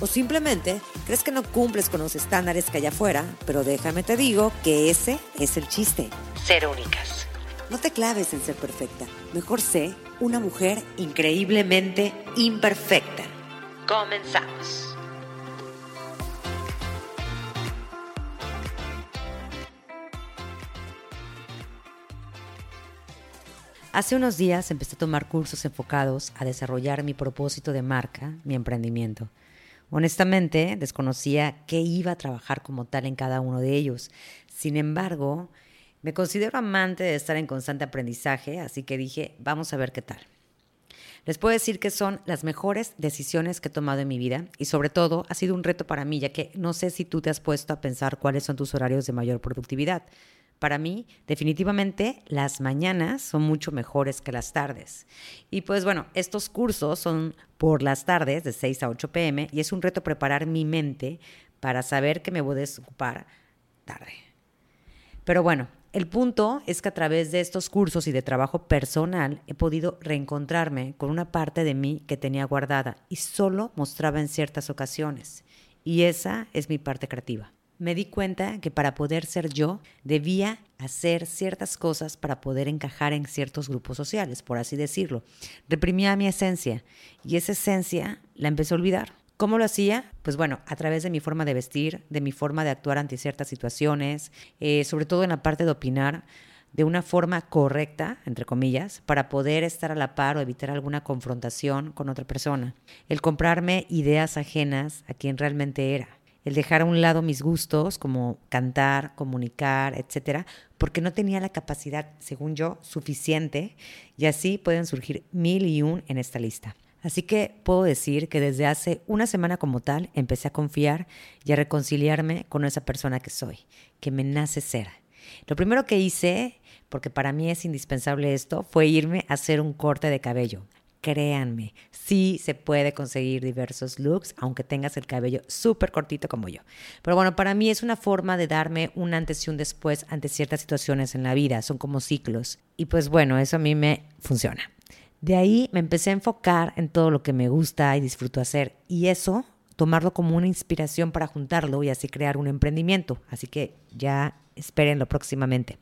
O simplemente crees que no cumples con los estándares que hay afuera, pero déjame te digo que ese es el chiste. Ser únicas. No te claves en ser perfecta. Mejor sé una mujer increíblemente imperfecta. Comenzamos. Hace unos días empecé a tomar cursos enfocados a desarrollar mi propósito de marca, mi emprendimiento. Honestamente, desconocía qué iba a trabajar como tal en cada uno de ellos. Sin embargo, me considero amante de estar en constante aprendizaje, así que dije, vamos a ver qué tal. Les puedo decir que son las mejores decisiones que he tomado en mi vida y sobre todo ha sido un reto para mí, ya que no sé si tú te has puesto a pensar cuáles son tus horarios de mayor productividad. Para mí, definitivamente, las mañanas son mucho mejores que las tardes. Y pues bueno, estos cursos son por las tardes, de 6 a 8 pm, y es un reto preparar mi mente para saber que me voy a desocupar tarde. Pero bueno, el punto es que a través de estos cursos y de trabajo personal he podido reencontrarme con una parte de mí que tenía guardada y solo mostraba en ciertas ocasiones. Y esa es mi parte creativa me di cuenta que para poder ser yo debía hacer ciertas cosas para poder encajar en ciertos grupos sociales, por así decirlo. Reprimía mi esencia y esa esencia la empecé a olvidar. ¿Cómo lo hacía? Pues bueno, a través de mi forma de vestir, de mi forma de actuar ante ciertas situaciones, eh, sobre todo en la parte de opinar de una forma correcta, entre comillas, para poder estar a la par o evitar alguna confrontación con otra persona. El comprarme ideas ajenas a quien realmente era el dejar a un lado mis gustos como cantar, comunicar, etcétera, porque no tenía la capacidad, según yo, suficiente y así pueden surgir mil y un en esta lista. Así que puedo decir que desde hace una semana como tal empecé a confiar y a reconciliarme con esa persona que soy, que me nace ser. Lo primero que hice, porque para mí es indispensable esto, fue irme a hacer un corte de cabello créanme, sí se puede conseguir diversos looks, aunque tengas el cabello súper cortito como yo. Pero bueno, para mí es una forma de darme un antes y un después ante ciertas situaciones en la vida, son como ciclos. Y pues bueno, eso a mí me funciona. De ahí me empecé a enfocar en todo lo que me gusta y disfruto hacer. Y eso, tomarlo como una inspiración para juntarlo y así crear un emprendimiento. Así que ya espérenlo próximamente.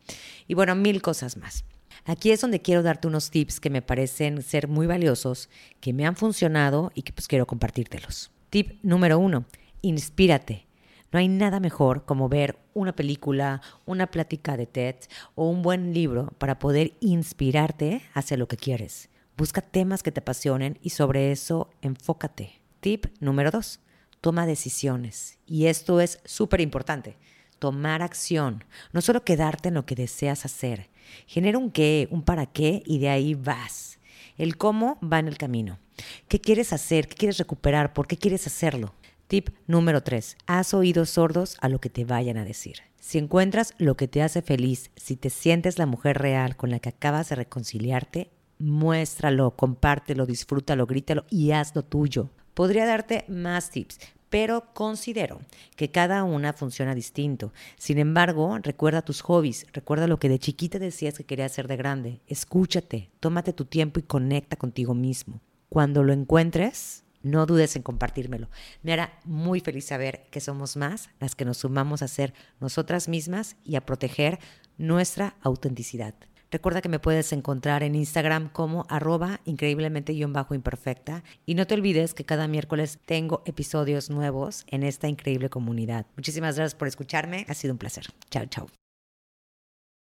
Y bueno, mil cosas más. Aquí es donde quiero darte unos tips que me parecen ser muy valiosos, que me han funcionado y que pues quiero compartírtelos. Tip número uno, inspírate. No hay nada mejor como ver una película, una plática de TED o un buen libro para poder inspirarte hacia lo que quieres. Busca temas que te apasionen y sobre eso enfócate. Tip número dos, toma decisiones. Y esto es súper importante tomar acción, no solo quedarte en lo que deseas hacer. Genera un qué, un para qué y de ahí vas. El cómo va en el camino. ¿Qué quieres hacer? ¿Qué quieres recuperar? ¿Por qué quieres hacerlo? Tip número 3. Haz oídos sordos a lo que te vayan a decir. Si encuentras lo que te hace feliz, si te sientes la mujer real con la que acabas de reconciliarte, muéstralo, compártelo, disfrútalo, grítalo y hazlo tuyo. Podría darte más tips, pero considero que cada una funciona distinto. Sin embargo, recuerda tus hobbies, recuerda lo que de chiquita decías que querías hacer de grande. Escúchate, tómate tu tiempo y conecta contigo mismo. Cuando lo encuentres, no dudes en compartírmelo. Me hará muy feliz saber que somos más las que nos sumamos a ser nosotras mismas y a proteger nuestra autenticidad. Recuerda que me puedes encontrar en Instagram como arroba increíblemente-imperfecta y no te olvides que cada miércoles tengo episodios nuevos en esta increíble comunidad. Muchísimas gracias por escucharme, ha sido un placer. Chao, chao.